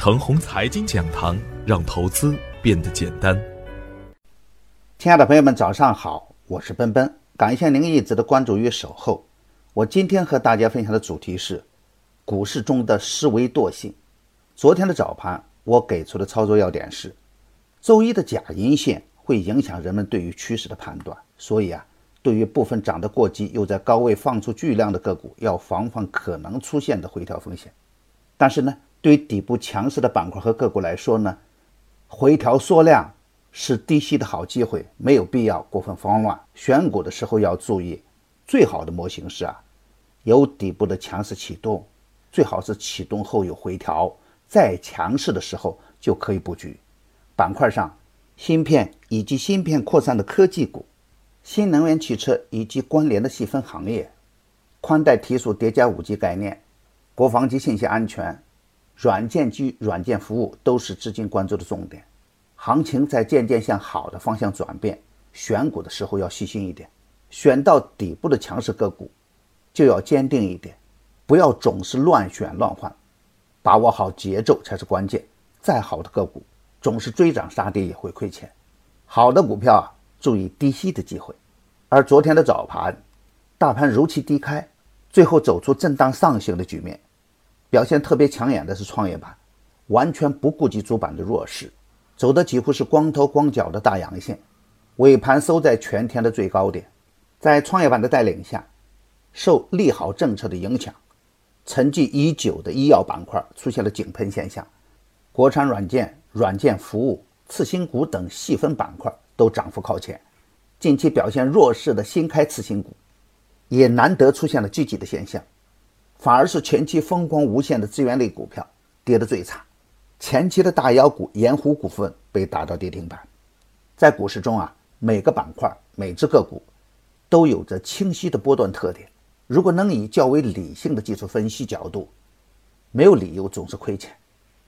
程红财经讲堂，让投资变得简单。亲爱的朋友们，早上好，我是奔奔，感谢您一直的关注与守候。我今天和大家分享的主题是股市中的思维惰性。昨天的早盘，我给出的操作要点是：周一的假阴线会影响人们对于趋势的判断，所以啊，对于部分涨得过激又在高位放出巨量的个股，要防范可能出现的回调风险。但是呢，对底部强势的板块和个股来说呢，回调缩量是低吸的好机会，没有必要过分慌乱。选股的时候要注意，最好的模型是啊，有底部的强势启动，最好是启动后有回调。再强势的时候就可以布局。板块上，芯片以及芯片扩散的科技股，新能源汽车以及关联的细分行业，宽带提速叠加五 G 概念，国防及信息安全，软件及软件服务都是资金关注的重点。行情在渐渐向好的方向转变，选股的时候要细心一点，选到底部的强势个股就要坚定一点，不要总是乱选乱换。把握好节奏才是关键。再好的个股，总是追涨杀跌也会亏钱。好的股票啊，注意低吸的机会。而昨天的早盘，大盘如期低开，最后走出震荡上行的局面。表现特别抢眼的是创业板，完全不顾及主板的弱势，走的几乎是光头光脚的大阳线。尾盘收在全天的最高点。在创业板的带领下，受利好政策的影响。沉寂已久的医药板块出现了井喷现象，国产软件、软件服务、次新股等细分板块都涨幅靠前。近期表现弱势的新开次新股，也难得出现了积极的现象，反而是前期风光无限的资源类股票跌得最惨。前期的大妖股盐湖股份被打到跌停板。在股市中啊，每个板块、每只个股都有着清晰的波段特点。如果能以较为理性的技术分析角度，没有理由总是亏钱。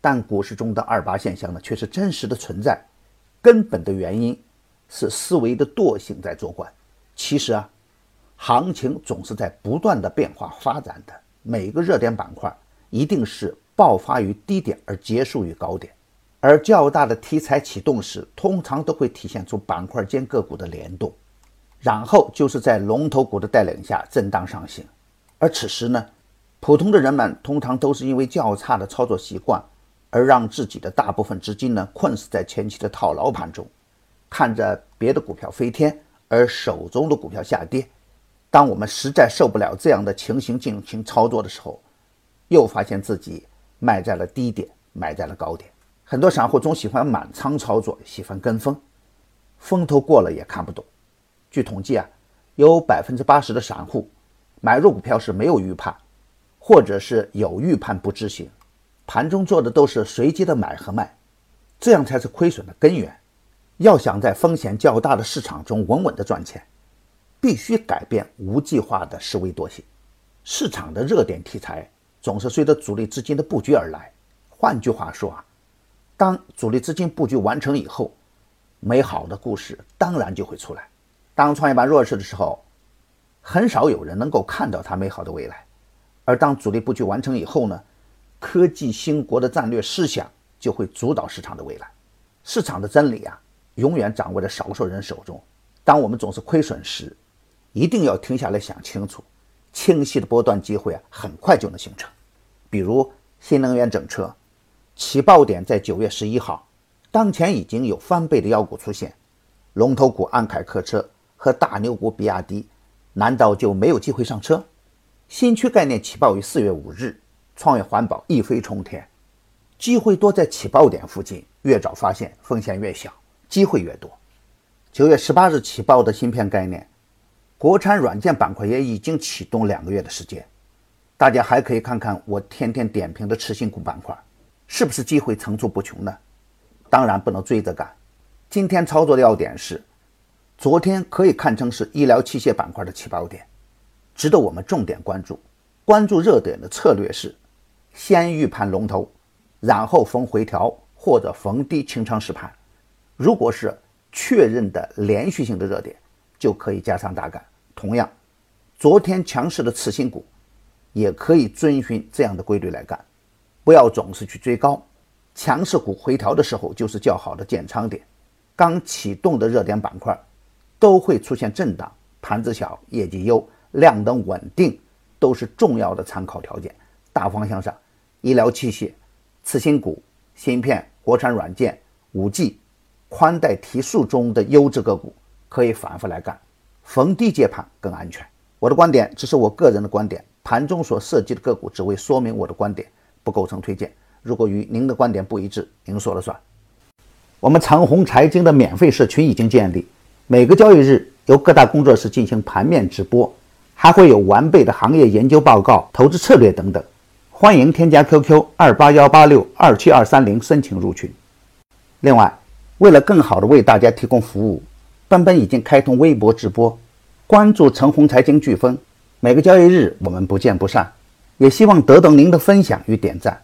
但股市中的二八现象呢，却是真实的存在。根本的原因是思维的惰性在作怪。其实啊，行情总是在不断的变化发展的。每个热点板块一定是爆发于低点而结束于高点，而较大的题材启动时，通常都会体现出板块间个股的联动。然后就是在龙头股的带领下震荡上行，而此时呢，普通的人们通常都是因为较差的操作习惯，而让自己的大部分资金呢困死在前期的套牢盘中，看着别的股票飞天，而手中的股票下跌。当我们实在受不了这样的情形进行操作的时候，又发现自己卖在了低点，买在了高点。很多散户总喜欢满仓操作，喜欢跟风，风头过了也看不懂。据统计啊，有百分之八十的散户买入股票是没有预判，或者是有预判不执行，盘中做的都是随机的买和卖，这样才是亏损的根源。要想在风险较大的市场中稳稳的赚钱，必须改变无计划的思维惰性。市场的热点题材总是随着主力资金的布局而来。换句话说啊，当主力资金布局完成以后，美好的故事当然就会出来。当创业板弱势的时候，很少有人能够看到它美好的未来；而当主力布局完成以后呢，科技兴国的战略思想就会主导市场的未来。市场的真理啊，永远掌握在少数人手中。当我们总是亏损时，一定要停下来想清楚，清晰的波段机会啊，很快就能形成。比如新能源整车，起爆点在九月十一号，当前已经有翻倍的妖股出现，龙头股安凯客车。和大牛股比亚迪，难道就没有机会上车？新区概念起爆于四月五日，创业环保一飞冲天，机会多在起爆点附近，越早发现风险越小，机会越多。九月十八日起爆的芯片概念，国产软件板块也已经启动两个月的时间，大家还可以看看我天天点评的次新股板块，是不是机会层出不穷呢？当然不能追着赶，今天操作的要点是。昨天可以看成是医疗器械板块的起爆点，值得我们重点关注。关注热点的策略是：先预判龙头，然后逢回调或者逢低清仓试盘。如果是确认的连续性的热点，就可以加仓打干。同样，昨天强势的次新股，也可以遵循这样的规律来干，不要总是去追高，强势股回调的时候就是较好的建仓点。刚启动的热点板块都会出现震荡，盘子小、业绩优、量能稳定都是重要的参考条件。大方向上，医疗器械、次新股、芯片、国产软件、五 G、宽带提速中的优质个股可以反复来干，逢低接盘更安全。我的观点只是我个人的观点，盘中所涉及的个股只为说明我的观点，不构成推荐。如果与您的观点不一致，您说了算。我们长虹财经的免费社群已经建立，每个交易日由各大工作室进行盘面直播，还会有完备的行业研究报告、投资策略等等。欢迎添加 QQ 二八幺八六二七二三零申请入群。另外，为了更好的为大家提供服务，纷纷已经开通微博直播，关注陈红财经飓风，每个交易日我们不见不散。也希望得到您的分享与点赞。